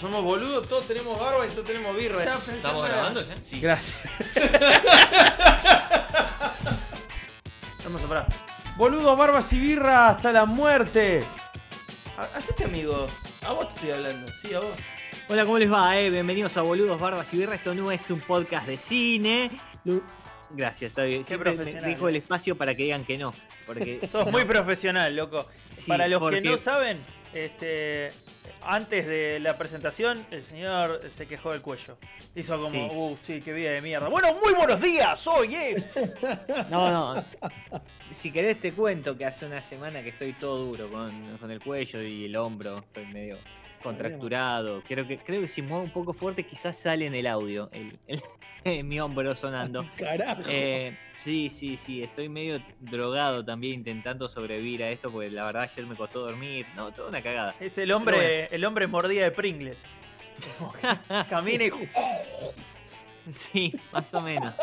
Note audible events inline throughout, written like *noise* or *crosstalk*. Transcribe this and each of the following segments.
Somos boludos, todos tenemos barba y todos tenemos birra. ¿Estamos grabando ya? Sí. Gracias. *laughs* Hermoso, pará. Boludos, barbas y birra hasta la muerte. Ha- Hacete amigo. A vos te estoy hablando. Sí, a vos. Hola, ¿cómo les va? Eh? Bienvenidos a Boludos, Barbas y Birra. Esto no es un podcast de cine. Gracias, está bien. Qué Siempre me dejo el eh. espacio para que digan que no. Porque *laughs* Sos no- muy profesional, loco. Sí, Para los porque- que no saben, este, antes de la presentación, el señor se quejó del cuello. Hizo como, Sí. uh, sí, qué vida de mierda. Bueno, muy buenos días, hoy, eh. *laughs* No, no. Si querés te cuento que hace una semana que estoy todo duro con, con el cuello y el hombro. Estoy medio contracturado. Creo que, creo que si muevo un poco fuerte quizás sale en el audio. El, el- *laughs* mi hombro sonando. *laughs* Carajo. Eh, sí, sí, sí, estoy medio drogado también intentando sobrevivir a esto porque la verdad ayer me costó dormir. No, toda una cagada. Es el hombre, el hombre mordida de Pringles. *laughs* Camina y. Sí, más o menos.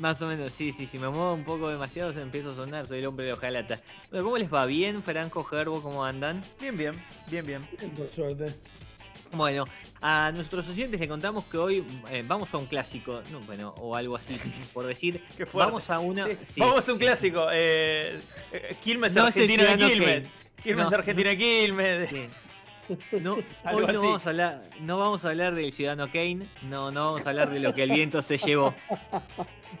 Más o menos, sí, sí, si me muevo un poco demasiado se empiezo a sonar, soy el hombre de hojalata. Bueno, ¿Cómo les va? ¿Bien, Franco, Gerbo? ¿Cómo andan? Bien, bien, bien, bien. Por suerte. Bueno, a nuestros oyentes le contamos que hoy eh, vamos a un clásico, no, bueno, o algo así, *laughs* por decir. *laughs* Qué. Vamos a una. Sí, sí, Vamos a un sí. clásico. Eh, eh, Quilmes No Argentina Quilmes. Quilmes No, Argentina Quilmes. *laughs* No, hoy no vamos, a hablar, no vamos a hablar del Ciudadano Kane, no, no vamos a hablar de lo que el viento se llevó.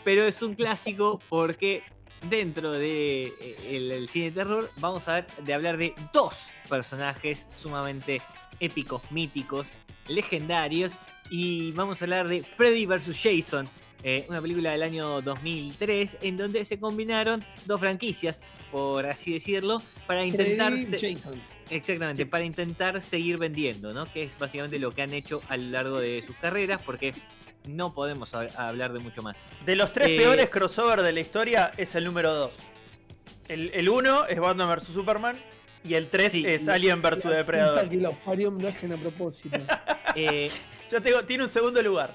Pero es un clásico porque dentro de eh, el, el cine de terror vamos a ver de hablar de dos personajes sumamente épicos, míticos, legendarios y vamos a hablar de Freddy vs. Jason, eh, una película del año 2003 en donde se combinaron dos franquicias, por así decirlo, para intentar... Freddy se- Jason. Exactamente, para intentar seguir vendiendo, ¿no? Que es básicamente lo que han hecho a lo largo de sus carreras, porque no podemos ha- hablar de mucho más. De los tres Eh, peores crossover de la historia es el número 2. El, el uno es Batman vs Superman y el 3 Sí, es Alien vs Depredador. que los parió lo hacen a propósito. *laughs* Eh, Ya tengo, tiene un segundo lugar.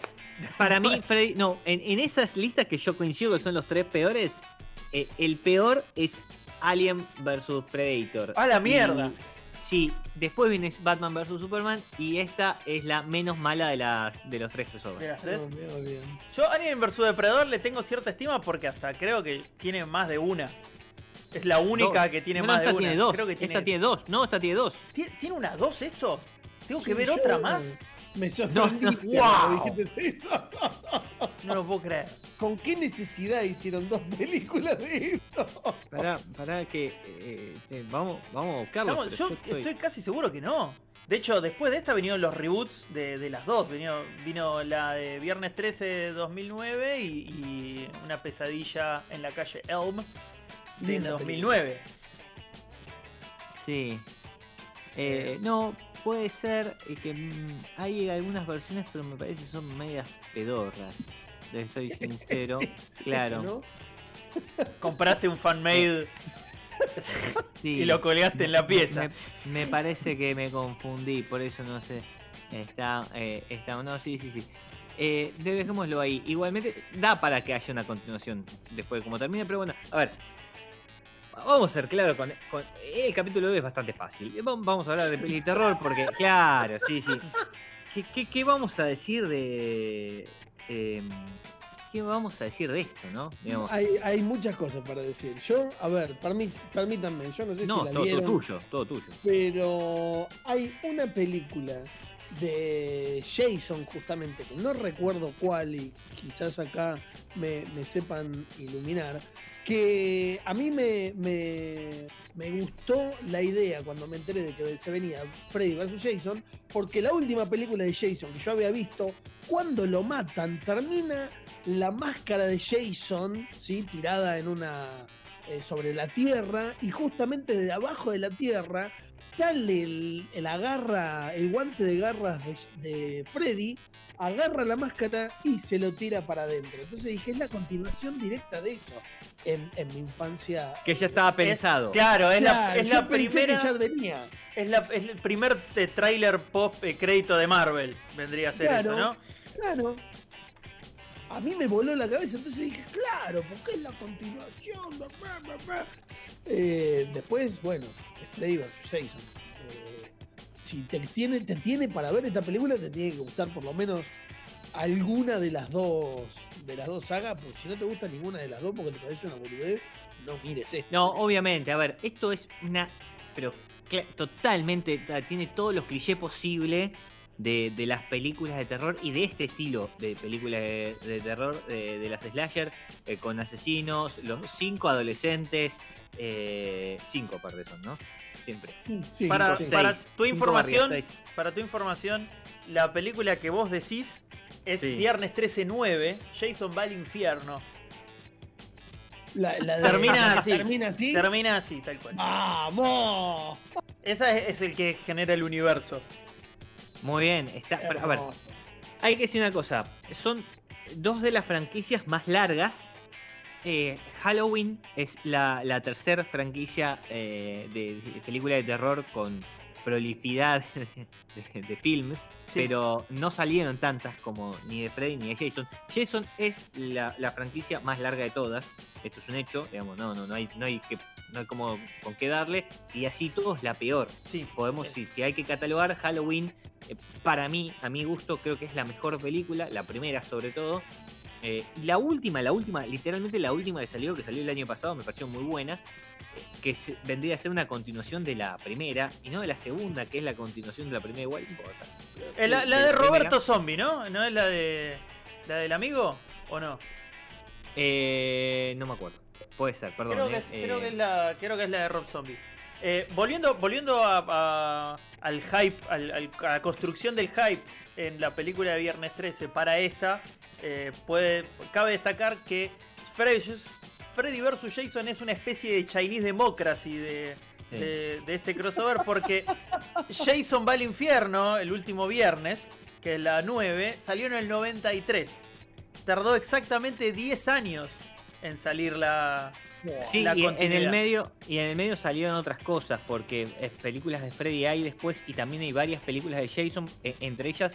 para mí, *laughs* Freddy, no, en, en esas listas que yo coincido que son los tres peores, eh, el peor es Alien vs Predator. ¡A la mierda! Sí, después viene Batman vs Superman y esta es la menos mala de, las, de los tres De crossovers. las tres. Me va bien. Yo Alien vs Depredador le tengo cierta estima porque hasta creo que tiene más de una. Es la única Dos. que tiene No, más de esta una. tiene dos. Creo que tiene... Esta tiene dos. No, esta tiene dos. ¿Tie- ¿Tiene una 2 esto? ¿Tengo que Sí, ver yo otra más? Me sorprendí. No, ¡Wow! dijiste eso. *laughs* No lo puedo creer. ¿Con qué necesidad hicieron dos películas de esto? Pará, pará que eh, eh, vamos, vamos a buscarlo. Estamos- yo estoy- estoy casi seguro que no. De hecho, después de esta vinieron los reboots de, de las dos. Vino, vino la de Viernes 13 de 2009 y, y Una pesadilla en la calle Elm de Linda 2009. Sí. Eh, no, puede ser eh, que mm, hay algunas versiones, pero me parece que son medias pedorras. Les soy sincero. *laughs* claro. ¿No? *laughs* Compraste un fanmade *laughs* Sí. y lo colgaste en la pieza. Me, me parece que me confundí, por eso no sé. Está, eh, está, no, sí, sí, sí. Eh, dejémoslo ahí. Igualmente, da para que haya una continuación después de cómo termine, pero bueno, a ver. Vamos a ser claros con, con- El capítulo de hoy es bastante fácil. Vam- Vamos a hablar de peli de terror porque, *laughs* claro, sí, sí. ¿Qué, qué, qué vamos a decir de. em, ¿Qué vamos a decir de esto, no? Digamos, Hay, hay muchas cosas para decir. Yo, a ver, permítanme, yo no sé no, si la todo, tuyo, todo tuyo. pero hay una película de Jason justamente, que no recuerdo cuál y quizás acá me, sepan iluminar, que a mí me, me, me gustó la idea cuando me enteré de que se venía Freddy vs. Jason, porque la última película de Jason que yo había visto, cuando lo matan, termina la máscara de Jason, ¿sí? tirada en una... eh, sobre la tierra y justamente de abajo de la tierra sale el, el agarra, el guante de garras de, de Freddy, agarra la máscara y se lo tira para adentro. Entonces dije, es la continuación directa de eso en, en mi infancia. Que ya estaba pensado. Claro, es la, es yo la pensé primera. que ya venía. Es, la- es el primer eh, tráiler post eh, crédito de Marvel. Vendría a ser Claro. eso, ¿no? Claro. A mí me voló la cabeza, entonces dije, claro, porque es la continuación. bla. Eh, después, bueno, Freddy vs. Jason. Eh, si te tiene, te tiene para ver esta película, te tiene que gustar por lo menos alguna de las dos de las dos sagas, porque si no te gusta ninguna de las dos porque te parece una boludez, no mires esto. No, obviamente, a ver, esto es una. Pero totalmente. ta- Tiene todos los clichés posibles de, de las películas de terror y de este estilo de películas de, de terror, de, de las slasher, eh, con asesinos, los cinco adolescentes. eh, cinco aparte son, ¿no? Siempre. Sí, Para- para tu Cinco información, barrios. Para tu información, la película que vos decís es Sí. Viernes 13-9, Jason va al infierno. La- la de- Termina *laughs* así. Termina así. Termina así, tal cual. ¡Vamos! Esa es, es el que genera el universo. Muy bien. Está, pero, a ver. Hay que decir una cosa, son dos de las franquicias más largas. Eh, Halloween es la, la tercera franquicia eh, de, de película de terror con prolificidad *laughs* de, de films, Sí. pero no salieron tantas como ni de Freddy ni de Jason. Jason es la, la franquicia más larga de todas, esto es un hecho, digamos, no, no, no hay, no hay que no hay como con qué darle, y así todos la peor Sí. podemos, si, si hay que catalogar Halloween, eh, para mí, a mi gusto, creo que es la mejor película, la primera sobre todo. Eh, y la última, la última, literalmente la última que salió, que salió el año pasado, me pareció muy buena, eh, que se- vendría a ser una continuación de la primera, y no de la segunda, que es la continuación de la primera, igual importa. Eh, la, la de primera. Roberto Zombie, ¿no? ¿No es la de. la del amigo? ¿O no? Eh, no me acuerdo. Puede ser, perdón. Creo que, es, creo, que es la, creo que es la de Rob Zombie. Eh, volviendo volviendo a, a- al hype, al- al- a la construcción del hype en la película de Viernes 13 para esta, eh, puede, cabe destacar que Freddy, Freddy vs. Jason es una especie de Chinese Democracy de, Sí. de- de este crossover porque Jason va al infierno el último viernes, que es la 9, salió en el 93. Tardó exactamente 10 años en salir la, Sí, la y en el medio y en el medio salieron otras cosas porque películas de Freddy hay después y también hay varias películas de Jason, eh, entre ellas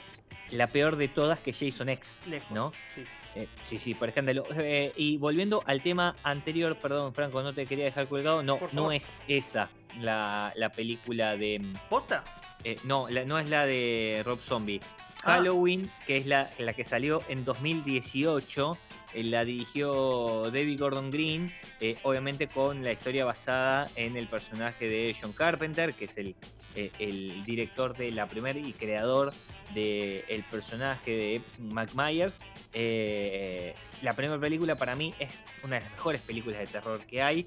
la peor de todas que Jason X, lejos. ¿no? Sí. Eh, sí, sí, por escándalo. Eh, y volviendo al tema anterior, perdón, Franco, no te quería dejar colgado. No, no es esa la, la película de. mm, ¿Posta? eh, no, la- no es la de Rob Zombie. Ah. Halloween, que es la, la que salió en 2018, eh, la dirigió David Gordon Green, eh, obviamente con la historia basada en el personaje de John Carpenter, que es el, eh, el director de la primera y creador del personaje de Mac Myers. La primera película para mí es una de las mejores películas de terror que hay.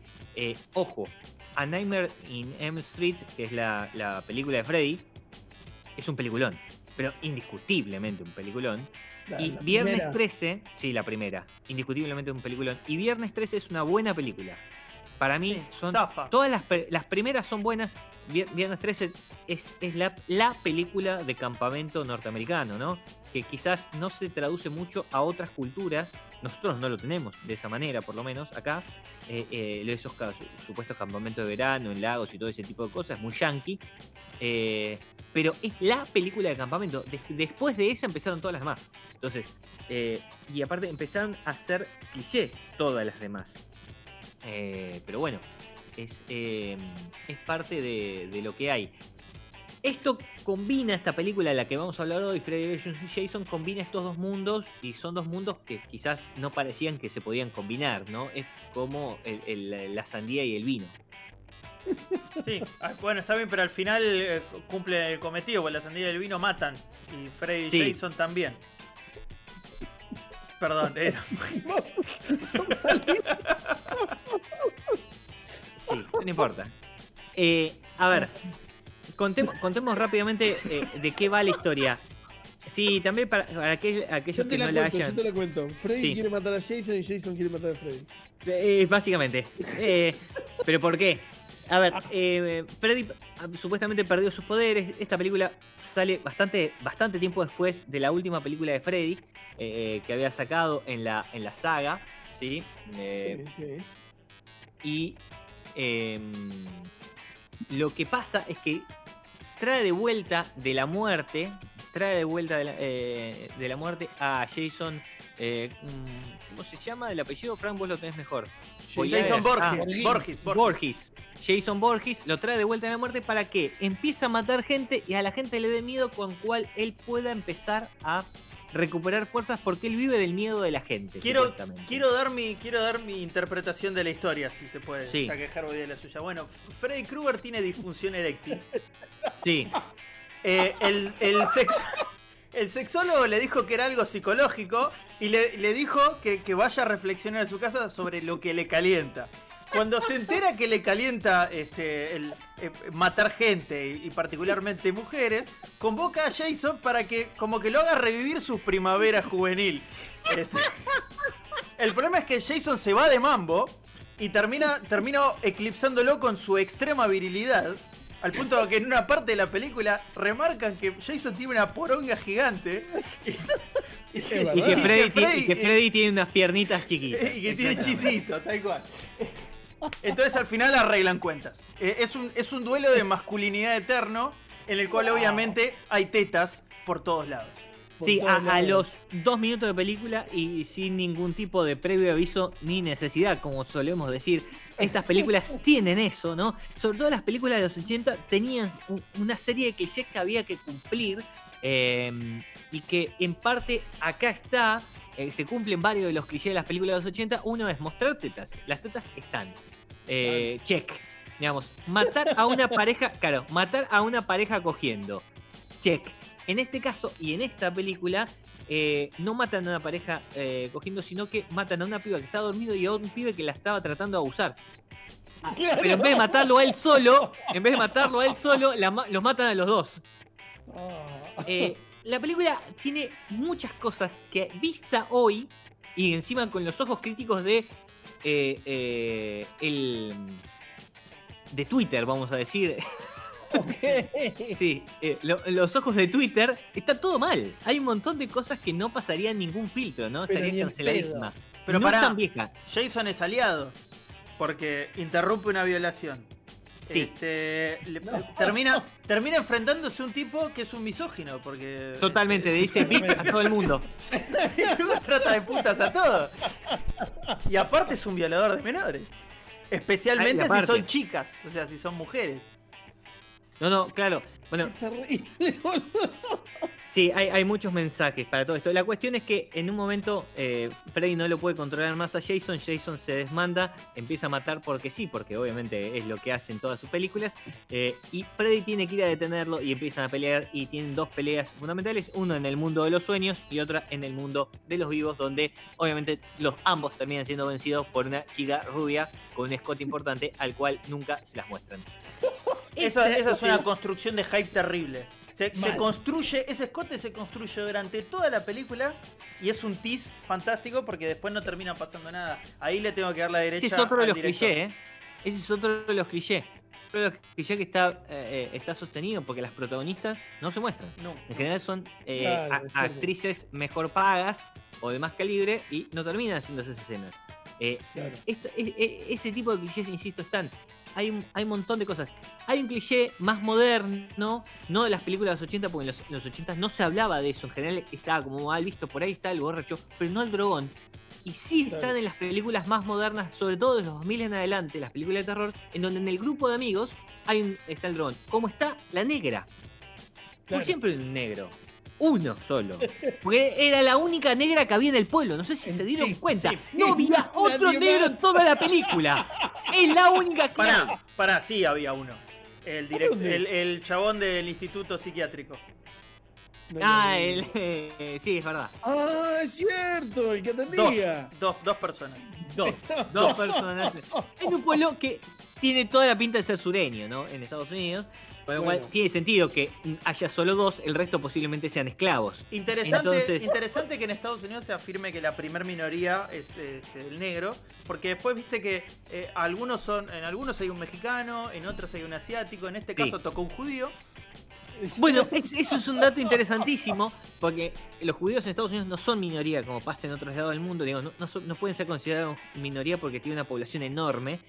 Ojo, A Nightmare in Elm Street, que es la, la película de Freddy, es un peliculón, pero indiscutiblemente un peliculón. La- y la Viernes primera. 13, sí, la primera, indiscutiblemente un peliculón. Y Viernes 13 es una buena película. Para mí Sí, son zafa. todas las, las primeras son buenas. Vier- Viernes 13 es, es la, la película de campamento norteamericano, ¿no? Que quizás no se traduce mucho a otras culturas. Nosotros no lo tenemos de esa manera, por lo menos acá. Eh, eh, esos supuestos campamentos de verano en lagos y todo ese tipo de cosas, muy yankee. Eh, pero es la película de campamento. Des- después de esa empezaron todas las demás. Entonces, eh, y aparte empezaron a ser cliché todas las demás. Eh, pero bueno, es, eh, es parte de, de lo que hay. Esto combina, esta película de la que vamos a hablar hoy, Freddy vs. Jason, combina estos dos mundos y son dos mundos que quizás no parecían que se podían combinar, ¿no? Es como el- el- la sandía y el vino. Sí, ah, bueno, está bien, pero al final eh, cumple el cometido, porque la sandía del vino matan. Y Freddy y Sí. Jason también. Perdón, era- malísimos. *laughs* Sí, no importa. Eh, a ver, contemos, contemos rápidamente eh, de qué va la historia. Sí, también para, para aquel- aquellos Yo que no la la cuento, yo hayan. te la cuento. Freddy Sí. quiere matar a Jason y Jason quiere matar a Freddy. Eh, básicamente. Eh, ¿Pero por qué? A ver, eh, Freddy supuestamente perdió sus poderes. Esta película sale bastante, bastante tiempo después de la última película de Freddy eh, que había sacado en la, en la saga. ¿sí? Eh, Sí, sí. Y em, lo que pasa es que trae de vuelta de la muerte, trae de vuelta de la, eh, de la muerte a Jason, eh, mm, ¿cómo se llama? El apellido, Frank, vos lo tenés mejor. Jason Borges, Ah, Borges, Borges. Borges. Jason Borges lo trae de vuelta de la muerte para que empiece a matar gente y a la gente le dé miedo con cual él pueda empezar a recuperar fuerzas porque él vive del miedo de la gente. Quiero, dar mi, quiero dar mi interpretación de la historia, si se puede. Sí. Ya que Harvey de la suya. Bueno, Freddy Krueger tiene disfunción eréctil. Sí, Eh, el, el, sex- el sexólogo le dijo que era algo psicológico y le, dijo que, vaya a reflexionar en su casa sobre lo que le calienta. Cuando se entera que le calienta este, el, eh, matar gente y, y particularmente mujeres, convoca a Jason para que como que lo haga revivir su primavera juvenil. Este, el problema es que Jason se va de mambo y termina, termina eclipsándolo con su extrema virilidad. Al punto de que en una parte de la película remarcan que Jason tiene una poronga gigante y, que Freddy, y que tiene unas piernitas chiquitas. y que tiene chisito, tal cual. Entonces al final arreglan cuentas. Eh, es, un, es un duelo de masculinidad eterno en el cual Wow. obviamente hay tetas por todos lados. Sí, a, los dos minutos de película y sin ningún tipo de previo aviso ni necesidad, como solemos decir. Estas películas *laughs* tienen eso, ¿no? Sobre todo las películas de los 80 tenían un- una serie de clichés que había que cumplir eh, y que en parte acá está, eh, se cumplen varios de los clichés de las películas de los 80. Uno es mostrar tetas, las tetas están. Eh, check. Digamos, matar a una *laughs* pareja, claro, matar a una pareja cogiendo. Check. En este caso y en esta película, eh, no matan a una pareja eh, cogiendo, sino que matan a una piba que está dormido y a un pibe que la estaba tratando de abusar. Claro. Pero en vez de matarlo a él solo, en vez de matarlo a él solo, la los matan a los dos. Ah. Eh, la película tiene muchas cosas que vista hoy y encima con los ojos críticos de el de Twitter, vamos a decir. *laughs* Sí, eh, lo- los ojos de Twitter está todo mal. Hay un montón de cosas que no pasarían ningún filtro, ¿no? Pero Estaría en canceladísima. Pero no pará. es tan vieja. Jason es aliado porque interrumpe una violación. Sí. Este, le- No. termina, termina enfrentándose a un tipo que es un misógino porque Totalmente, le dice bitch a todo el mundo. *laughs* y luego trata de putas a todos. Y aparte es un violador de menores. Especialmente Ay, si son chicas, o sea, si son mujeres. No, no, claro. Bueno, *laughs* sí, hay, hay muchos mensajes para todo esto. La cuestión es que en un momento eh, Freddy no lo puede controlar más a Jason. Jason se desmanda, empieza a matar porque sí, porque obviamente es lo que hace en todas sus películas. eh, y Freddy tiene que ir a detenerlo y empiezan a pelear. Y tienen dos peleas fundamentales: uno en el mundo de los sueños y otra en el mundo de los vivos, donde obviamente los ambos terminan siendo vencidos por una chica rubia con un escote importante al cual nunca se las muestran. *laughs* Esa, Este- esa es una construcción de hype terrible. Se, construye, ese escote se construye durante toda la película y es un tease fantástico porque después no termina pasando nada. Ahí le tengo que dar la derecha. Ese es otro de los clichés, ¿eh? Ese es otro de los clichés. Otro de los clichés que está, eh, eh, está sostenido porque las protagonistas no se muestran. No. En general son eh, Claro, a- actrices mejor pagas o de más calibre y no terminan haciendo esas escenas. Eh, Claro. esto- e- e- ese tipo de clichés, insisto, están. Hay un, hay un montón de cosas. Hay un cliché más moderno, no de las películas de los 80, porque en los, en los 80 no se hablaba de eso. En general estaba como mal visto, por ahí está el borracho, pero no el drogón. Y sí Claro. están en las películas más modernas, sobre todo de los 2000 en adelante, las películas de terror, en donde en el grupo de amigos hay un- está el dragón. Como está la negra. Claro. Por siempre un negro. Uno solo. Porque era la única negra que había en el pueblo. No sé si se dieron Sí, cuenta. sí, sí. no había otro Nadie negro más. en toda la película. Es la única que. Pará, pará, sí había uno. El, direct- dónde? el, el chabón del instituto psiquiátrico. No, Ah, no, no. el, eh, sí, es verdad. Ah, es cierto, el que Dos, atendía. dos, dos personas. Dos, *laughs* dos personas. En un pueblo que tiene toda la pinta de ser sureño, ¿no? En Estados Unidos. Tiene sentido que haya solo dos, el resto posiblemente sean esclavos. Interesante, Entonces- interesante que en Estados Unidos se afirme que la primer minoría es, es el negro, porque después viste que eh, algunos son, en algunos hay un mexicano, en otros hay un asiático, en este Sí. caso tocó un judío. *laughs* Bueno, es- eso es un dato interesantísimo, porque los judíos en Estados Unidos no son minoría como pasa en otros lados del mundo, digo, no, no son- no pueden ser considerados minoría porque tiene una población enorme.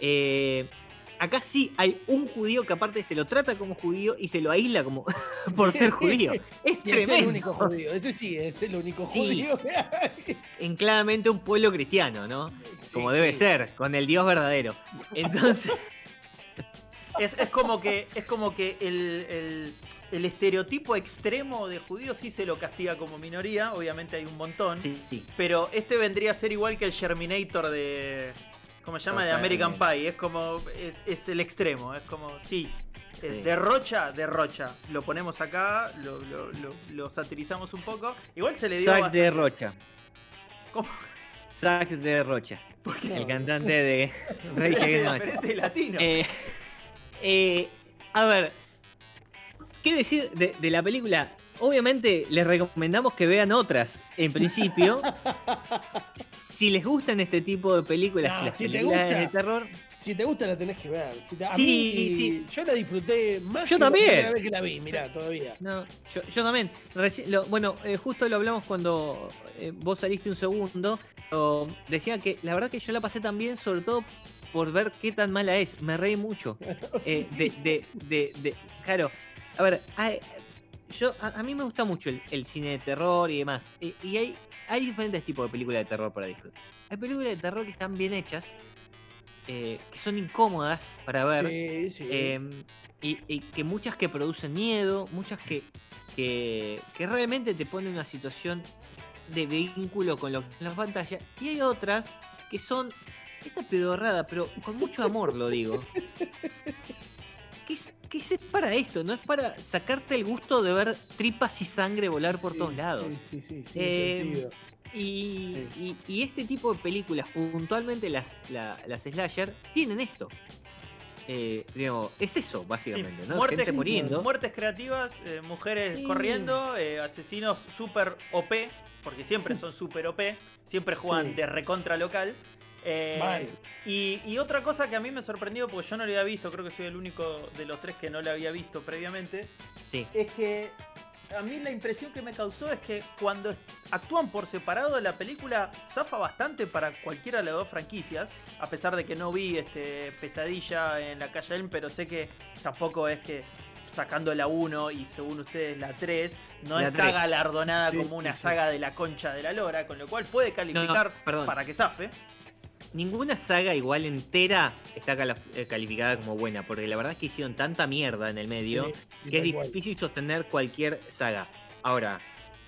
Eh, acá sí hay un judío que aparte se lo trata como judío y se lo aísla como *laughs* por ser judío. *laughs* Es es el único judío, ese sí, es el único judío. *laughs* En claramente un pueblo cristiano, ¿no? Como Sí, debe sí. ser, con el Dios verdadero. Entonces, Es, es como que, es como que el, el- el estereotipo extremo de judío sí se lo castiga como minoría, obviamente hay un montón. sí, sí. Pero este vendría a ser igual que el Germinator de. ¿Cómo se llama? De American. Pie. Es como. Es, es el extremo. Es como. Sí. Sí. Derrocha, derrocha. Lo ponemos acá, lo, lo- lo- lo satirizamos un poco. Igual se le dio. Zack bastante- de Rocha. ¿Cómo? Zack de Rocha. qué? El cantante de *laughs* Machine. Parece latino. Eh, eh, a ver, ¿qué decir de, de la película? Obviamente les recomendamos que vean otras, en principio. *laughs* si les gustan este tipo de películas, No, las si películas gusta. de terror, Si te gusta la tenés que ver. Si te- a Sí, mí, sí. Yo la disfruté más Yo que también. la primera vez que la vi, mirá, todavía. no, yo, yo también. Reci- lo- bueno, eh, justo lo hablamos cuando eh, vos saliste un segundo. decía que la verdad que yo la pasé también, sobre todo por ver qué tan mala es. Me reí mucho. *laughs* Eh, de, de, de, de- claro, a ver, hay- yo, a, a mí me gusta mucho el, el cine de terror y demás. Y, y hay, hay diferentes tipos de películas de terror para disfrutar. Hay películas de terror que están bien hechas, eh, que son incómodas para ver. Sí, sí. eh, y, y que muchas que producen miedo, muchas que, que, que realmente te ponen en una situación de vínculo con lo que la pantalla. Y hay otras que son esta pedorrada, pero con mucho amor lo digo. Para esto, no es para sacarte el gusto de ver tripas y sangre volar por Sí, todos lados. Sí, sí, sí, sí, Eh, sentido. Y, y- y este tipo de películas, puntualmente las, la- las slasher, tienen esto. Eh, digo, es eso, básicamente, ¿no? muertes, Gente muriendo. muertes creativas, eh, mujeres Sí. corriendo, eh, asesinos super OP, porque siempre son super OP, siempre juegan Sí. de recontra local. Eh, y, y otra cosa que a mí me sorprendió, porque yo no lo había visto, creo que soy el único de los tres que no lo había visto previamente, Sí. es que a mí la impresión que me causó es que cuando actúan por separado la película zafa bastante para cualquiera de las dos franquicias, a pesar de que no vi este Pesadilla en la calle Elm, pero sé que tampoco es que sacando la 1 y según ustedes la 3, no La está 3. galardonada Sí, como una sí. saga de la concha de la lora, con lo cual puede calificar para que zafe. Ninguna saga igual entera está eh, calificada como buena, porque la verdad es que hicieron tanta mierda en el medio Sí, que es difícil sostener cualquier saga. Ahora,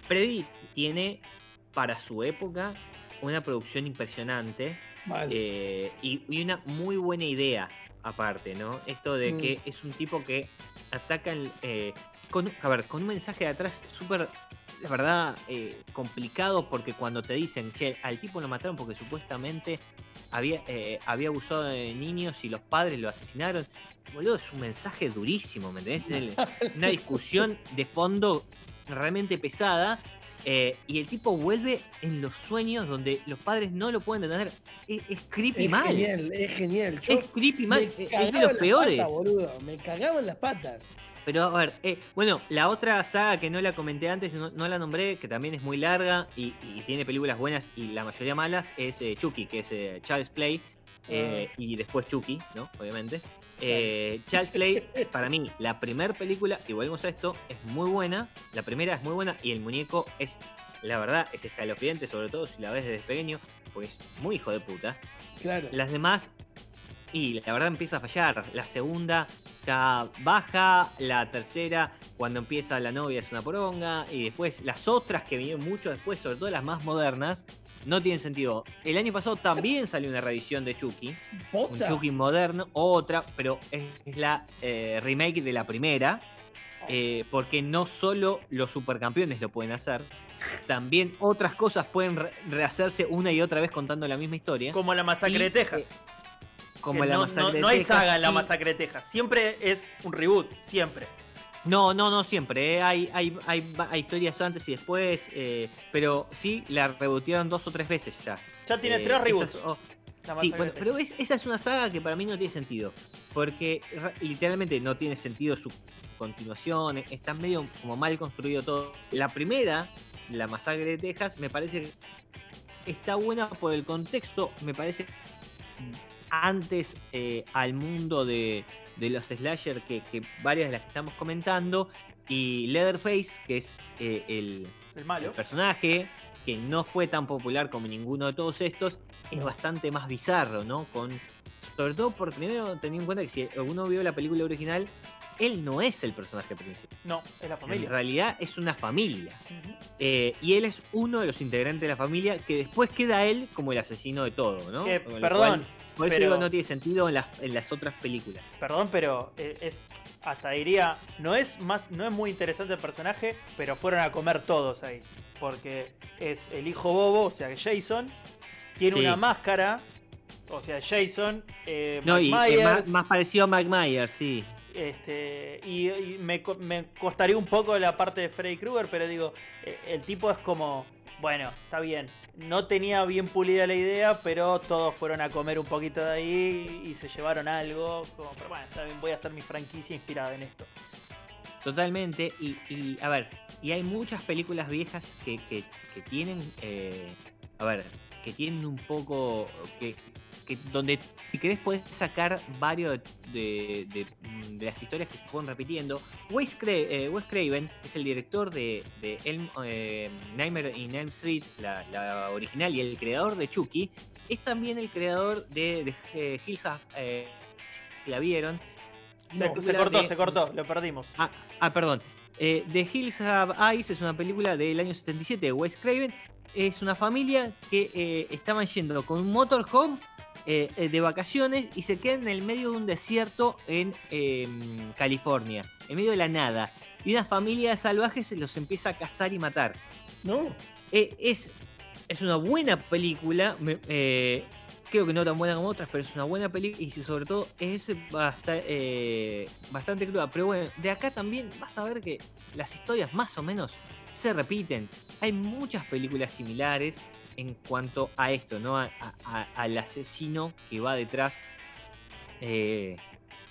Freddy tiene para su época una producción impresionante eh, y, y una muy buena idea aparte, ¿no? Esto de Mm. que es un tipo que ataca el, eh, con, a ver, con un mensaje de atrás súper, la verdad, eh, complicado porque cuando te dicen, che, al tipo lo mataron porque supuestamente había, eh, había abusado de niños y los padres lo asesinaron. Boludo, es un mensaje durísimo, ¿me entendés? Una discusión de fondo realmente pesada. eh, y el tipo vuelve en los sueños donde los padres no lo pueden detener. Es, es creepy es mal. genial, es genial. Yo Es creepy mal. Es, cagaba de en los peores. patas, boludo. Me cagaban las patas. Pero a ver, eh, bueno, la otra saga que no la comenté antes, no, no la nombré, que también es muy larga y, y tiene películas buenas y la mayoría malas, es eh, Chucky, que es eh, Child's Play. eh, y después Chucky, ¿no? Obviamente. Eh, Child's Play, para mí, la primera película, y volvemos a esto, es muy buena. La primera es muy buena y el muñeco es, la verdad, es escalofriante, sobre todo si la ves desde pequeño, porque es muy hijo de puta. Claro. Las demás, y la verdad empieza a fallar. La segunda ya baja, la tercera, cuando empieza la novia es una poronga, y después las otras que vinieron mucho después, sobre todo las más modernas, no tienen sentido. El año pasado también salió una revisión de Chucky, un. Chucky moderno, otra, pero es, es la eh, remake de la primera. eh, porque no solo los supercampeones lo pueden hacer, también otras cosas pueden re- rehacerse una y otra vez contando la misma historia. Como la masacre Y, de Texas. eh, como la no, masacre no- de no hay Texas, saga en la sí. masacre de Texas. Siempre es un reboot, siempre. No, no, no siempre. ¿eh? Hay, hay, hay, hay historias antes y después, eh, pero sí la rebotearon dos o tres veces ya. Ya tiene Eh, tres reboots. esas- oh, Sí, bueno, pero es- esa es una saga que para mí no tiene sentido. Porque ra- literalmente no tiene sentido su continuación. e- Está medio como mal construido todo. La primera, la masacre de Texas, me parece que está buena por el contexto. Me parece antes eh, al mundo de, de los slasher que, que varias de las que estamos comentando. Y Leatherface, que es eh, el, el el malo. personaje que no fue tan popular como ninguno de todos estos, es bastante más bizarro, ¿no? Con, sobre todo porque primero teniendo en cuenta que si uno vio la película original, él no es el personaje principal. No, es la En familia. realidad es una familia. Eh, y él es uno de los integrantes de la familia que después queda él como el asesino de todo, ¿no? Perdón, cual, por eso pero- digo, no tiene sentido en las, en las otras películas. perdón, pero eh, es, hasta diría, no es más, no es muy interesante el personaje, pero fueron a comer todos ahí. Porque es el hijo bobo, o sea, Jason, tiene Sí. una máscara, o sea, Jason, eh, No, y Mike eh, más, Myers, más parecido a Mike Myers, sí. Este, y, y me, co- me costaría un poco la parte de Freddy Krueger, pero digo, eh, el tipo es como, bueno, está bien. No tenía bien pulida la idea, pero todos fueron a comer un poquito de ahí y se llevaron algo. Pero bueno, está bien, voy a hacer mi franquicia inspirada en esto. Totalmente, y, y, a ver, y hay muchas películas viejas que tienen, eh, a ver, que tienen un poco, que, que donde si querés podés sacar varios de, de- de las historias que se fueron repitiendo. Wes, eh, Wes Craven, es el director de, Elm, eh, Nightmare in Elm Street, la, la original, y el creador de Chucky, es también el creador de, eh, Hills eh, la vieron, Se, cortó, se cortó, lo perdimos. Ah, ah, perdón. Eh, The Hills Have Eyes es una película del año 77 de Wes Craven. Es una familia que eh, estaban yendo con un motorhome eh, eh, de vacaciones y se quedan en el medio de un desierto en em, California, en medio de la nada. Y una familia de salvajes los empieza a cazar y matar. No. Eh, es, es una buena película. me- creo que no tan buena como otras, pero es una buena película y sobre todo es basta- eh, bastante cruda. Pero bueno, de acá también vas a ver que las historias más o menos se repiten. Hay muchas películas similares en cuanto a esto, ¿no? A- a- a- al asesino que va detrás eh,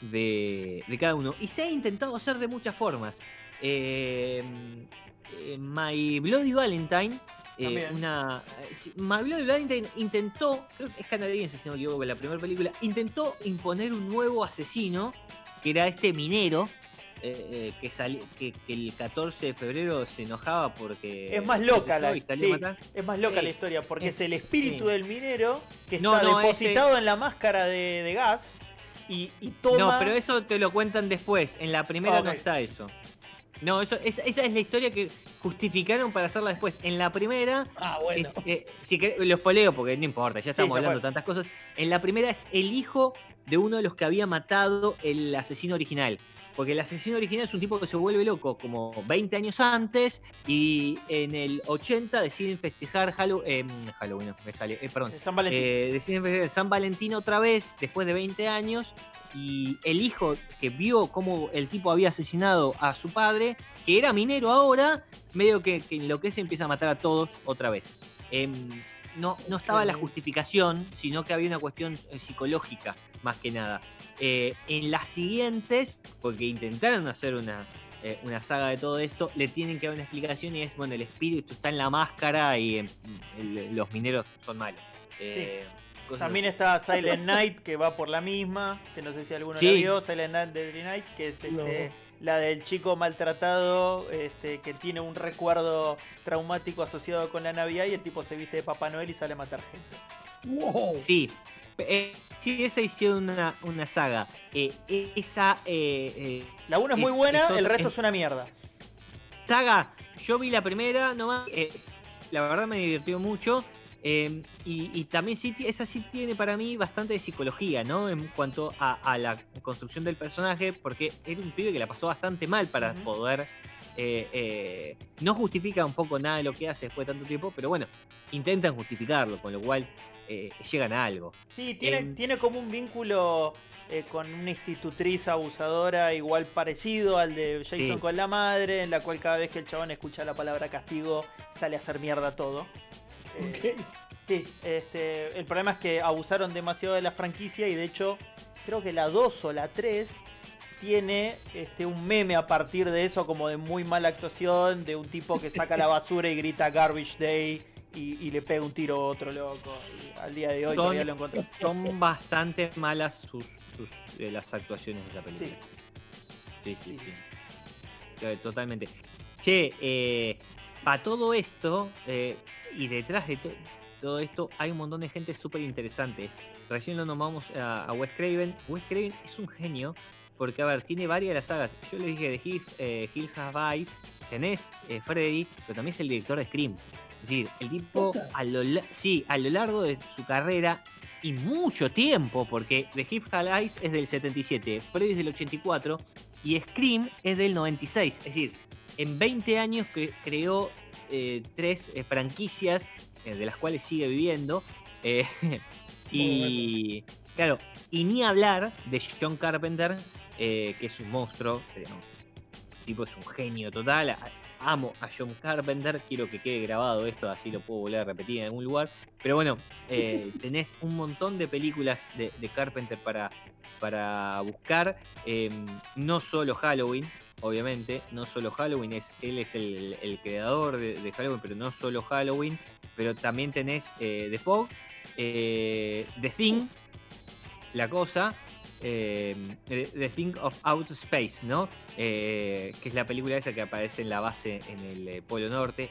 de, de cada uno. Y se ha intentado hacer de muchas formas. Eh, eh, My Bloody Valentine. eh, una My Bloody Valentine intentó, creo que es canadiense si no me equivoco, la primera película, intentó imponer un nuevo asesino, que era este minero, eh, eh, que, sali- que, que el 14 de febrero se enojaba porque... Es más loca la, sí, es más loca la historia, porque Es- el espíritu del minero que No, está no, depositado en la máscara de, de gas y, y toma... No, pero eso te lo cuentan después. En la primera no Ok. está eso. No, eso, esa, esa es la historia que justificaron para hacerla después. En la primera, Ah, bueno. es- eh, si querés, los poleo porque no importa, ya estamos hablando de tantas cosas. En la primera es el hijo de uno de los que había matado el asesino original. Porque el asesino original es un tipo que se vuelve loco como 20 años antes y en el 80 deciden festejar Hallow- eh, Halloween. me sale, eh, perdón. San Valentín. Eh, deciden festejar San Valentín otra vez después de 20 años y el hijo que vio cómo el tipo había asesinado a su padre, que era minero ahora, medio que, que enloquece y empieza a matar a todos otra vez. No, no estaba la justificación, sino que había una cuestión eh, psicológica más que nada. Eh, en las siguientes, porque intentaron hacer una, eh, una saga de todo esto, le tienen que dar una explicación y es, bueno, el espíritu está en la máscara y el- los mineros son malos. Eh, cosas También así. está Silent Night, que va por la misma, que no sé si alguno Sí. la vio, Silent Night Deadly Night, que es este, No. La del chico maltratado este, que tiene un recuerdo traumático asociado con la Navidad y el tipo se viste de Papá Noel y sale a matar gente. Wow. Sí. Eh, sí, esa hicieron una, una saga. Eh, esa eh, eh, La 1 es muy buena, es el resto es- es una mierda. saga, yo vi la primera nomás. eh, la verdad me divirtió mucho. Eh, y, y también sí, esa sí tiene para mí bastante de psicología, ¿no? En cuanto a, a la construcción del personaje, porque era un pibe que la pasó bastante mal para poder... eh, eh, no justifica un poco nada de lo que hace después de tanto tiempo, pero bueno, intentan justificarlo, con lo cual eh, llegan a algo. Sí, tiene, Em, tiene como un vínculo con una institutriz abusadora igual parecido al de Jason Sí. con la madre, en la cual cada vez que el chabón escucha la palabra castigo sale a hacer mierda todo. Eh. Sí, este, el problema es que abusaron demasiado de la franquicia y de hecho creo que la 2 o la 3 tiene este, un meme a partir de eso como de muy mala actuación, de un tipo que saca la basura y grita Garbage Day y, y le pega un tiro a otro loco. Y al día de hoy Son- todavía lo encontré. Son bastante malas sus, sus- eh, las actuaciones de esa película. Sí. Sí, sí, Sí, sí. Eh, Totalmente. Che, para todo esto, eh, y detrás de to- todo esto, hay un montón de gente súper interesante. Recién lo nombramos a, a Wes Craven. Wes Craven es un genio, porque, a ver, tiene varias de las sagas. Yo le dije de Hills, eh, Hills Have Eyes, tenés eh, Freddy, pero también es el director de Scream. Es decir, el tipo, sí, a lo largo de su carrera, y mucho tiempo, porque The Have Eyes es del 77, Freddy es del 84, y Scream es del 96. Es decir, en 20 años que creó eh, tres eh, franquicias eh, de las cuales sigue viviendo. *laughs* y claro, y ni hablar de John Carpenter, que es un monstruo. el tipo es un genio total. Amo a John Carpenter, quiero que quede grabado esto, así lo puedo volver a repetir en algún lugar. Pero bueno, eh, *laughs* tenés un montón de películas de, de Carpenter para, para buscar. eh, no solo Halloween, obviamente, no solo Halloween, es, él es el, el creador de, de Halloween, pero no solo Halloween, pero también tenés eh, The Fog, eh, The Thing, La Cosa, eh, The The Thing of Outer Space, ¿no? Eh, que es la película esa que aparece en la base en el eh, Polo Norte,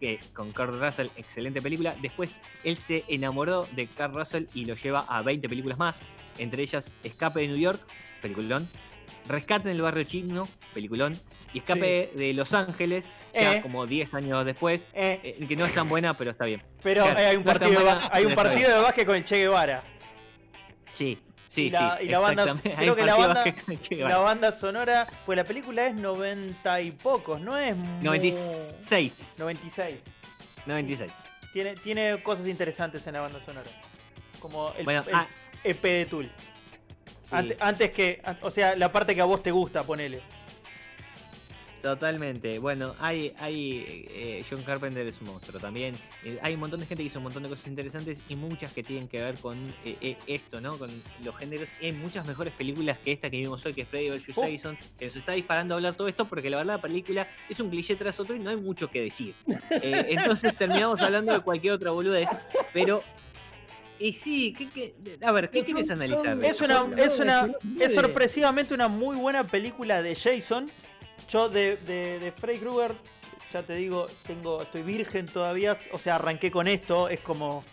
que- con Kurt Russell, excelente película. Después él se enamoró de Kurt Russell y lo lleva a 20 películas más, entre ellas Escape de New York, peliculón, Rescate en el barrio chino, peliculón, y Escape de Los Ángeles, ya Eh. como 10 años después, Eh, eh, que no es tan buena, pero está bien. pero claro, eh, hay un no partido, buena, hay un partido de básquet con el Che Guevara. Sí, sí, Y la- sí. y la banda- creo que la banda- que- La banda sonora, pues la película es 90 y pocos, no es muy- 96. 96. 96. Tiene, tiene cosas interesantes en la banda sonora. Como el, Bueno, el ah, EP de Tool. sí, Ante- antes que, o sea, la parte que a vos te gusta, ponele. Totalmente. Bueno, hay, hay eh, John Carpenter es un monstruo también. Eh, hay un montón de gente que hizo un montón de cosas interesantes y muchas que tienen que ver con eh, eh, esto, ¿no? Con los géneros. Hay muchas mejores películas que esta que vimos hoy, que es Freddy vs. Oh. Jason, que nos está disparando a hablar todo esto porque la verdad la película es un cliché tras otro y no hay mucho que decir. *laughs* Eh, entonces terminamos hablando de cualquier otra boludez, pero... Y sí, ¿qué, qué- a ver, ¿qué quieres analizar? de Es una, es una, es sorpresivamente una muy buena película de Jason. Yo de, de, de Freddy Krueger, ya te digo, tengo, estoy virgen todavía. O sea, arranqué con esto, es como.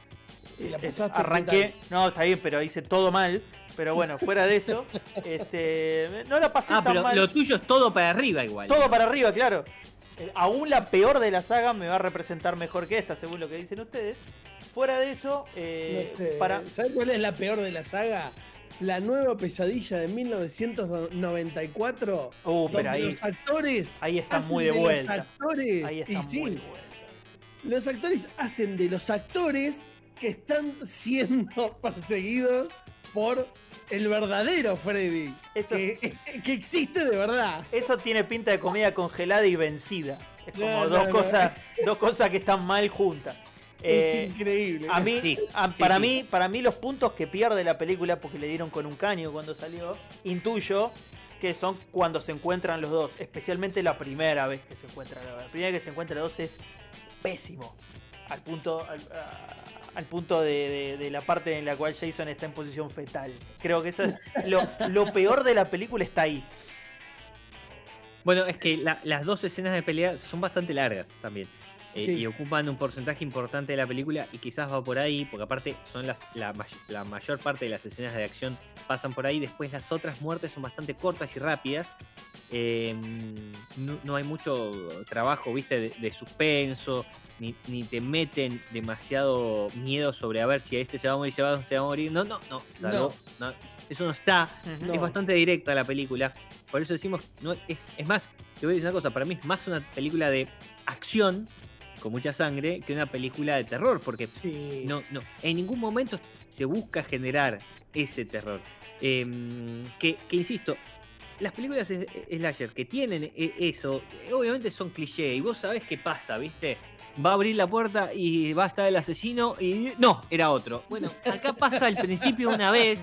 Y la es- pasaste arranqué. No, está bien, pero hice todo mal. Pero bueno, fuera de eso, *laughs* este, no la pasé Ah, tan pero mal. lo tuyo es todo para arriba igual. Todo para arriba, claro. Eh, aún la peor de la saga me va a representar mejor que esta, según lo que dicen ustedes. Fuera de eso, eh, No sé, para. ¿Sabes cuál es la peor de la saga? La nueva pesadilla de 1994. Uh, pero donde ahí, los actores. ahí está muy de Los vuelta. actores. Ahí está y muy sí, de vuelta. los actores hacen de los actores que están siendo *laughs* perseguidos por el verdadero Freddy. Eso- que, *laughs* que existe de verdad. Eso tiene pinta de comida congelada y vencida. Es como No, dos, no, no. cosas, dos cosas que están mal juntas. Eh, es increíble. a mí, Sí, a- sí, para sí. mí, para mí los puntos que pierde la película porque le dieron con un caño cuando salió, intuyo que son cuando se encuentran los dos, especialmente la primera vez que se encuentran los dos. La primera vez que se encuentran los dos es pésimo. Al punto, al, al punto de, de- de la parte en la cual Jason está en posición fetal. Creo que eso es lo, lo peor de la película está ahí. Bueno, es que la- las dos escenas de pelea son bastante largas también. Eh, Sí. y ocupan un porcentaje importante de la película y quizás va por ahí, porque aparte son las, la, may- la mayor parte de las escenas de acción pasan por ahí, después las otras muertes son bastante cortas y rápidas. eh, no, no hay mucho trabajo, viste, de, de suspenso, ni, ni te meten demasiado miedo sobre a ver si a este se va a morir, se va, se va a morir. No, no, no, salvo- no, eso no está. No. Es bastante directa la película. Por eso decimos, no, es, es más, te voy a decir una cosa, para mí es más una película de acción con mucha sangre que una película de terror, porque Sí. no, no, en ningún momento se busca generar ese terror. Em, que, que, insisto, las películas slasher que tienen e- eso, obviamente son cliché, y vos sabés qué pasa, ¿viste? Va a abrir la puerta y va a estar el asesino y no, era otro. Bueno, acá pasa al principio una vez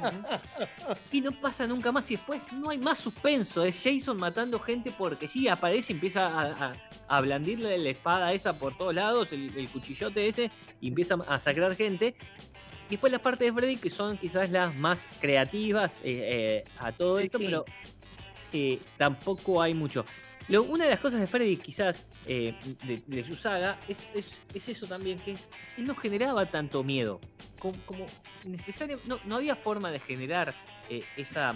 y no pasa nunca más y después no hay más suspenso. Es Jason matando gente porque sí, aparece y empieza a, a- a blandirle la espada esa por todos lados, el, el cuchillote ese, y empieza a sacrar gente. Y después las partes de Freddy que son quizás las más creativas eh, eh, a todo esto, Sí. pero eh, tampoco hay mucho. Lo- una de las cosas de Freddy quizás eh, de, de su saga es, es- es eso también, que él no generaba tanto miedo. Como, como necesario, no, no había forma de generar eh, esa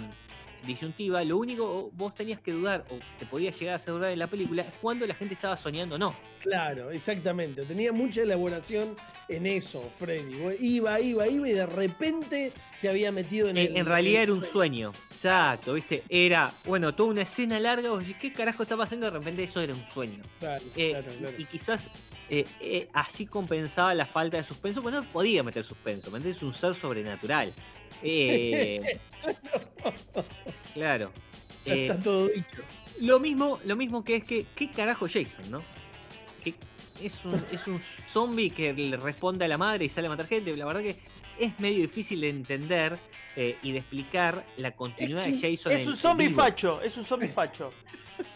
disyuntiva. Lo único vos tenías que dudar, o te podías llegar a hacer dudar en la película, es cuando la gente estaba soñando o no. Claro, exactamente. Tenía mucha elaboración en eso, Freddy. Iba, iba, iba y de repente se había metido en En, el- en realidad era un sueño. Exacto, ¿viste? Era, bueno, toda una escena larga, vos decís, ¿qué carajo está pasando? De repente eso era un sueño. Claro, Eh, claro, claro. Y quizás eh, eh, así compensaba la falta de suspenso, pues no podía meter suspenso, ¿me entendés? Es un ser sobrenatural. Eh, *laughs* claro. Ya Eh, está todo dicho. lo mismo, lo mismo que es que, ¿qué carajo Jason, no? Es un, es un zombie que le responde a la madre y sale a matar gente. La verdad que es medio difícil de entender eh, y de explicar la continuidad Es de Jason. Es un zombie facho, es un zombie facho.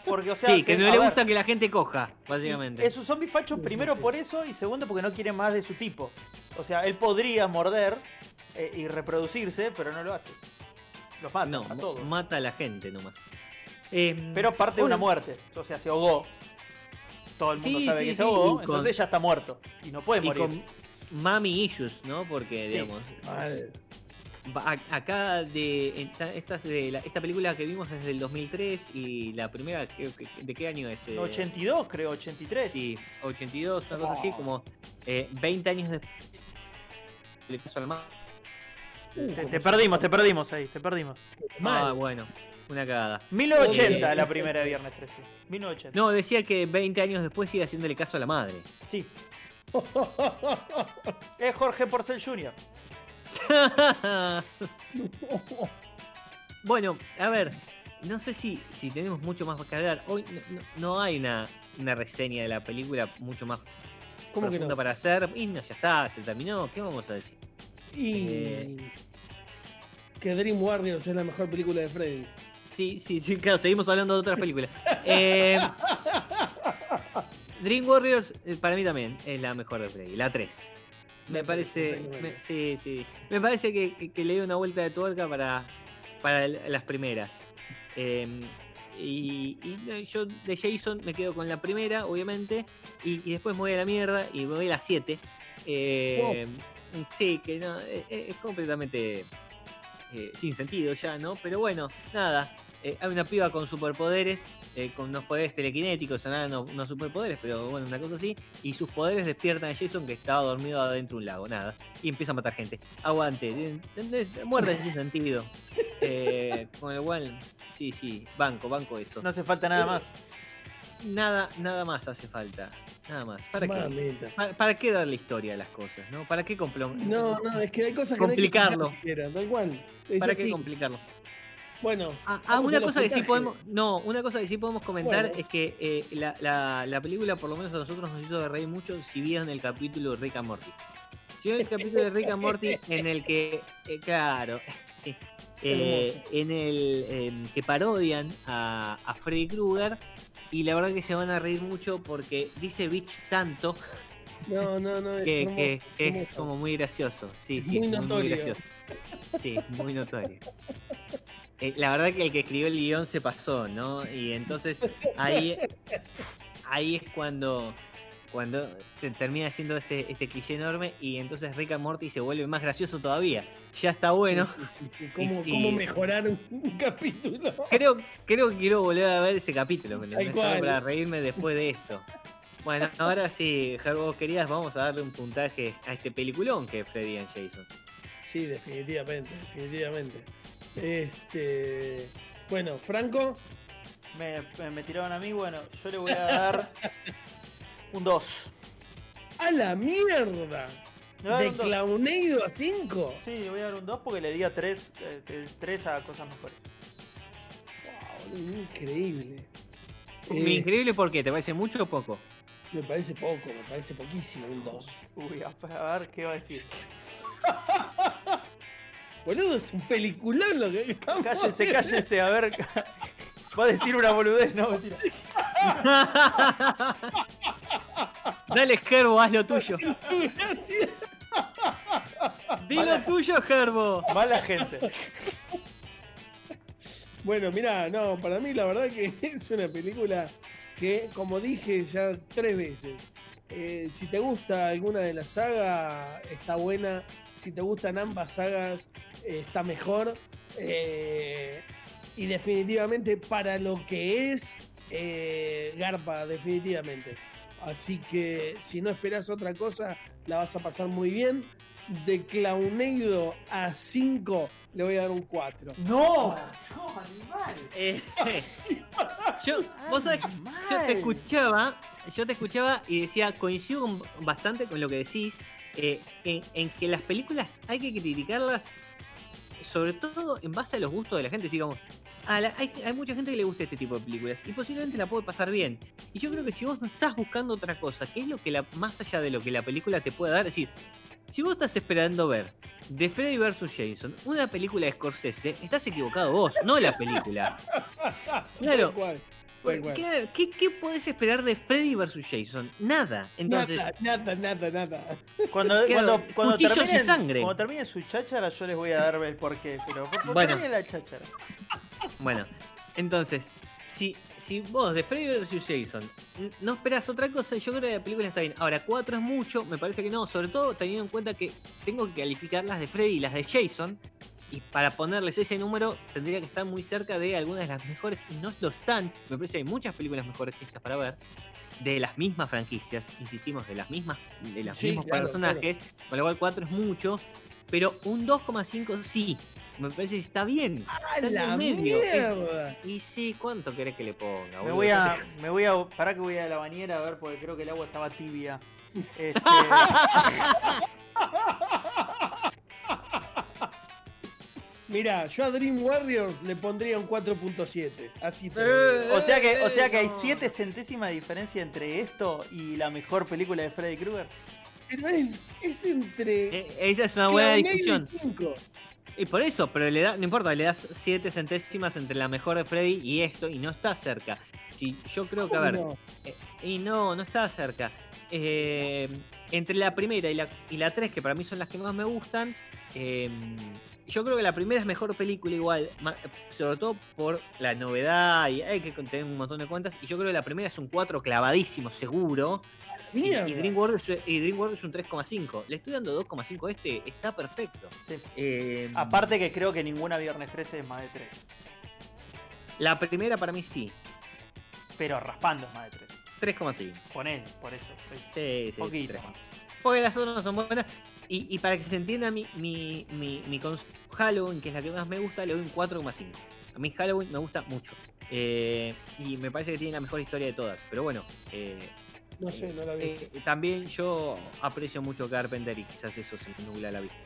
Porque, o sea, Sí, que no le ver, gusta que la gente coja, básicamente. Es un zombie facho primero por eso y segundo porque no quiere más de su tipo. O sea, él podría morder eh, y reproducirse, pero no lo hace. Los mata no, a todos. mata a la gente nomás. Em, Pero parte de una muerte. O sea, se ahogó. Todo el mundo Sí, sabe sí, que sí, se ahogó, y con- entonces ya está muerto. Y no puede Y morir. con mami issues, ¿no? Porque, digamos, acá de esta, esta, es de la- esta película que vimos desde el 2003 y la primera, creo que- ¿de qué año es? Eh, 82, creo, 83. Sí, 82, una cosa así, como eh, 20 años después. Le pasó al ma- Uh, Te, perdimos, te perdimos ahí, te perdimos. Mal. Ah, bueno, una cagada. 1980 Eh, la primera de Viernes 13. 1980. No, decía que 20 años después sigue haciéndole caso a la madre. Sí. Es Jorge Porcel Jr. *laughs* bueno, a ver, no sé si, si tenemos mucho más que hablar. Hoy no, hay una, una reseña de la película mucho más ¿Cómo que no? para hacer. Y no, ya está, se terminó. ¿Qué vamos a decir? Y Eh. que Dream Warriors es la mejor película de Freddy. Sí, sí, sí, claro, seguimos hablando de otras películas. Eh, Dream Warriors, eh, para mí también, es la mejor de Freddy, la 3. Me La parece, me- sí, sí. Me parece que, que- que le dio una vuelta de tuerca para, para el- las primeras. Eh, y, yo de Jason me quedo con la primera, obviamente, y, y después me voy a la mierda y me voy a la 7. Eh, Sí, que no, es, es completamente eh, sin sentido ya, ¿no? Pero bueno, nada. eh, hay una piba con superpoderes, eh, con unos poderes telequinéticos, o nada, no, no superpoderes, pero bueno, una cosa así. Y sus poderes despiertan a Jason que estaba dormido adentro de un lago, nada. Y empieza a matar gente. Aguante, muerte sin sentido. *laughs* Con lo cual, sí, sí, banco, banco eso. No hace falta nada más. Nada, nada más hace falta. Nada más. ¿Para qué? ¿Para, para qué darle historia a las cosas, no? ¿Para qué No, no, es que hay cosas que Complicarlo. no hay que explicar, tal cual. Es ¿Para así. qué complicarlo? Bueno, Ah, ah, una cosa que sí podemos. No, una cosa que sí podemos comentar Bueno. es que eh, la, la- la película, por lo menos a nosotros, nos hizo reír mucho si vieron el capítulo de Rick and Morty. Si vieron el capítulo de Rick and Morty *laughs* en el que, eh, claro, *laughs* eh, en el que parodian a, a Freddy Krueger. Y la verdad que se van a reír mucho porque dice bitch tanto no, no, no. Es, que, hermoso, que- es como muy gracioso. Sí, sí, muy muy, muy notorio. gracioso. Sí, muy notorio. Eh, la verdad que el que escribió el guion se pasó, ¿no? Y entonces ahí, ahí es cuando, cuando te- termina siendo este, este cliché enorme y entonces Rick and Morty se vuelve más gracioso todavía. Ya está bueno. Sí, sí, sí, ¿Cómo, *laughs* Y- cómo y- mejorar un, un *laughs* capítulo? Creo, creo que quiero volver a ver ese capítulo, ¿me para reírme después de esto. Bueno, *laughs* ahora sí, Ger, vos querías, vamos a darle un puntaje a este peliculón que es Freddy and Jason. Sí, definitivamente, definitivamente. Este. Bueno, Franco, Me, me- me tiraron a mí, bueno, yo le voy a dar un 2. a la mierda. De. Clowneido a 5. Sí, le voy a dar un 2 porque le di a 3, 3 a cosas mejores. Wow, increíble. Eh, Increíble porque te parece mucho o poco. me parece poco, me parece poquísimo, un 2. Uy, a, a ver qué va a decir. *laughs* Boludo, es un peliculón lo que estamos Cállense, cállense, a ver. *laughs* Va a decir una boludez, no, mentira. *laughs* Dale, Gerbo, haz lo tuyo. Su gracia. Di lo tuyo, Gerbo. Mala gente. Bueno, mira, no, para mí la verdad que *laughs* es una película que, como dije ya tres veces, eh, si te gusta alguna de las sagas, está buena. Si te gustan ambas sagas, eh, está mejor. Eh, y definitivamente para lo que es, eh, Garpa, definitivamente. Así que si no esperas otra cosa, la vas a pasar muy bien. De Clowneido a 5 le voy a dar un 4. No, no, animal. Eh, *laughs* yo, vos sabés, yo te escuchaba, yo te escuchaba y decía, coincido bastante con lo que decís, eh, en, en que las películas hay que criticarlas, sobre todo en base a los gustos de la gente, digamos. a la- hay, hay mucha gente que le gusta este tipo de películas y posiblemente la puede pasar bien. Y yo creo que si vos no estás buscando otra cosa, que es lo que la, más allá de lo que la película te pueda dar, es decir, si vos estás esperando ver de Freddy vs. Jason, una película de Scorsese, estás equivocado vos, no la película. *laughs* Claro, Cual. claro, ¿qué, qué podés esperar de Freddy vs. Jason? Nada. Entonces, nada, nada, nada, nada. Cuando, Claro, cuando, cuando, cuchillos y terminen, sangre. cuando termine su cháchara, yo les voy a dar el porqué. Pero por favor, Bueno. termine la cháchara. bueno, entonces, si, si vos de Freddy vs. Jason no esperás otra cosa, yo creo que la película está bien. Ahora, 4 es mucho, me parece que no, sobre todo teniendo en cuenta que tengo que calificar las de Freddy y las de Jason. Y para ponerles ese número tendría que estar muy cerca de algunas de las mejores y no lo están. Me parece que hay muchas películas mejores que estas para ver. De las mismas franquicias, insistimos, de las mismas, de los Sí, mismos claro, personajes. Con lo cual 4 es mucho. Pero un 2,5 sí. Me parece que está bien. ¡A Está la medio. mierda! Y sí, ¿cuánto querés que le ponga? Me voy a. *laughs* Me voy a. Pará que voy a la bañera a ver porque creo que el agua estaba tibia. *laughs* Este, Mirá, yo a Dream Warriors le pondría un 4.7. Así te Eh, o sea que, o sea que hay no. 7 centésimas de diferencia entre esto y la mejor película de Freddy Krueger. Pero es, es entre. Eh, Esa es una buena y discusión. cinco. Y por eso, pero le da, no importa, le das 7 centésimas entre la mejor de Freddy y esto, y no está cerca. Si yo creo que, a ¿Cómo ver, no? eh, y no, no está cerca. Eh, entre la primera y la, y la 3, que para mí son las que más me gustan, eh, yo creo que la primera es mejor película igual, sobre todo por la novedad y hay que tener un montón de cuentas. Y yo creo que la primera es un 4 clavadísimo, seguro. Y, y Dream Warriors, y es un 3,5. Le estoy dando 2,5 a este, está perfecto. Sí. Eh, Aparte que creo que ninguna Viernes 13 es más de 3. La primera para mí sí, Pero raspando es más de 3. 3,5. Con él, por eso. es Sí, sí, poquito más. Porque las otras no son buenas. Y, y para que se entienda mi, mi, mi, mi Halloween, que es la que más me gusta, le doy un 4,5. A mí Halloween me gusta mucho. Eh, y me parece que tiene la mejor historia de todas. Pero bueno, eh, No sé, no la vi. eh, también yo aprecio mucho Carpenter y quizás eso se me nubla la vista.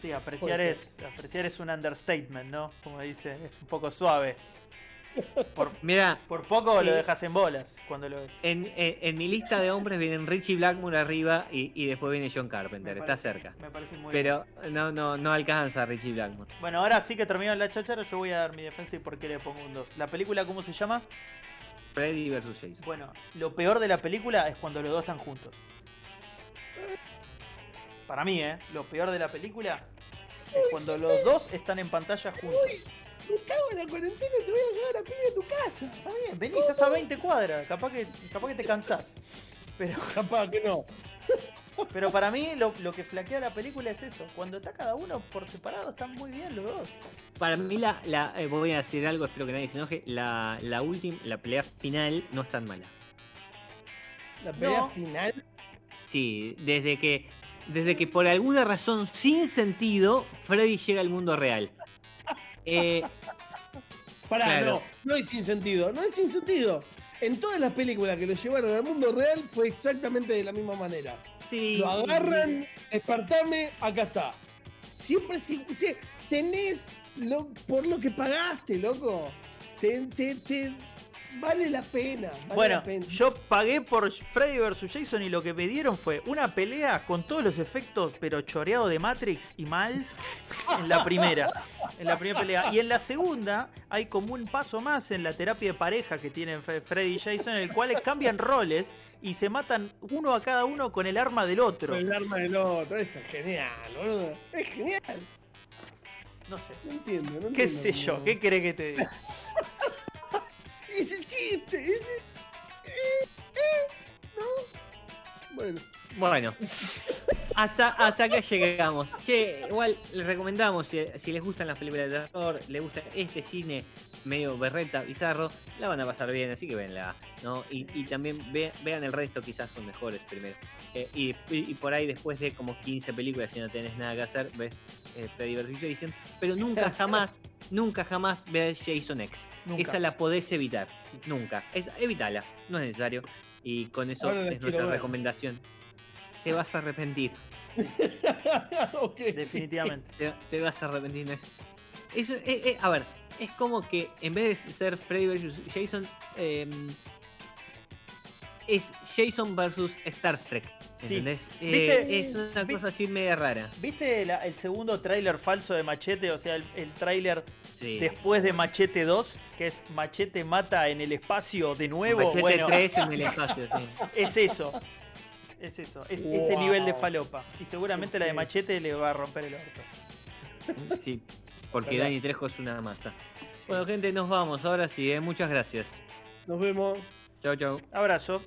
Sí, apreciar es, apreciar es un understatement, ¿no? Como dice, es un poco suave. Por, Mira, por poco lo dejas en bolas cuando lo ves. en, en- en mi lista de hombres vienen Richie Blackmore arriba y, y después viene John Carpenter. Está cerca. Me parece muy Pero no, no, no alcanza Richie Blackmore. bien. Bueno, ahora sí que terminó la cháchara, yo voy a dar mi defensa y por qué le pongo un 2. ¿La película cómo se llama? Freddy vs. Jason. Bueno, lo peor de la película es cuando los dos están juntos. Para mí, ¿eh? Lo peor de la película es cuando los dos están en pantalla juntos. Me cago en la cuarentena, te voy a cagar a piña a tu casa. Está bien, vení, estás a 20 cuadras, capaz que, capaz que te cansás. Pero, *laughs* Capaz que no. pero para mí lo, lo que flaquea la película es eso. Cuando está cada uno por separado están muy bien los dos. Para mí, la, la, eh, voy a decir algo, espero que nadie se enoje. La, la última, la pelea final no es tan mala. La pelea No. final. Sí, desde que, desde que por alguna razón sin sentido, Freddy llega al mundo real. Eh, Pará, Claro. no, no es sin sentido, no es sin sentido. En todas las películas que lo llevaron al mundo real fue exactamente de la misma manera. sí, Lo agarran, despertame, acá está. Siempre sí, sí, tenés lo, por lo que pagaste, loco. Te, te- te- vale la pena. Vale bueno, la pena. yo pagué por Freddy vs. Jason y lo que me dieron fue una pelea con todos los efectos, pero choreado de Matrix y mal en la primera. En la primera pelea. Y en la segunda hay como un paso más en la terapia de pareja que tienen Fre- Freddy y Jason, en el cual cambian roles y se matan uno a cada uno con el arma del otro. el arma del otro, eso es genial, boludo. Es genial. No sé. No entiendo, no ¿Qué entiendo sé yo? ¿Qué querés que te diga? *laughs* Ese chiste, ese. eh, eh, ¿no? Bueno, Bueno, hasta, hasta acá llegamos. Che, igual les recomendamos, si, si les gustan las películas de terror, les gusta este cine medio berreta, bizarro, la van a pasar bien, así que venla, ¿no? Y, y también ve- vean el resto, quizás son mejores primero. Eh, y- y por ahí después de como 15 películas, si no tenés nada que hacer, ves eh, Freddy vs. Jason, pero nunca *laughs* jamás, nunca jamás veas Jason X. Nunca. Esa la podés evitar, nunca. Es, evítala, no es necesario. Y con eso Ahora es nuestra ver. recomendación. Te vas a arrepentir. *laughs* Definitivamente. Te, te vas a arrepentir. ¿no? Eso, eh, eh, a ver, es como que en vez de ser Freddy vs. Jason, eh, es Jason vs. Star Trek. Sí. ¿Entendés? Eh, ¿Viste? es una Vi- cosa así media rara. ¿Viste la- el segundo tráiler falso de Machete? O sea, el, el tráiler Sí. después de Machete 2, que es Machete mata en el espacio de nuevo. Machete bueno, 3 en el *laughs* espacio, sí. es eso. Es eso, es ese nivel de falopa. Y seguramente la de. Machete le va a romper el orto. Sí, porque Verdad. Dani Trejo es una masa. Sí. Bueno, gente, nos vamos. Ahora sí, ¿eh? muchas gracias. Nos vemos. Chau, chau. Abrazo.